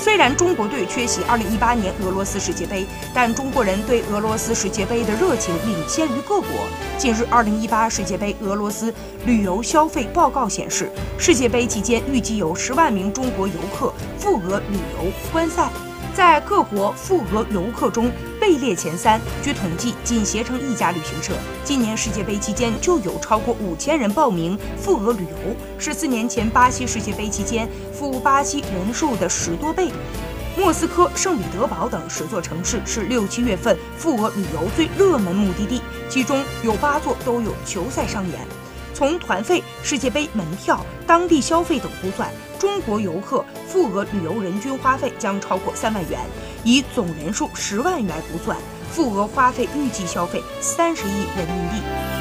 虽然中国队缺席2018年俄罗斯世界杯，但中国人对俄罗斯世界杯的热情领先于各国。近日，2018世界杯俄罗斯旅游消费报告显示，世界杯期间预计有10万名中国游客赴俄旅游观赛。在各国赴俄游客中位列前三。据统计，仅携程一家旅行社，今年世界杯期间就有超过五千人报名赴俄旅游，是四年前巴西世界杯期间赴巴西人数的十多倍。莫斯科、圣彼得堡等十座城市是六七月份赴俄旅游最热门目的地，其中有八座都有球赛上演。从团费、世界杯门票、当地消费等估算，中国游客赴俄旅游人均花费将超过三万元。以总人数十万元估算，赴俄花费预计消费三十亿人民币。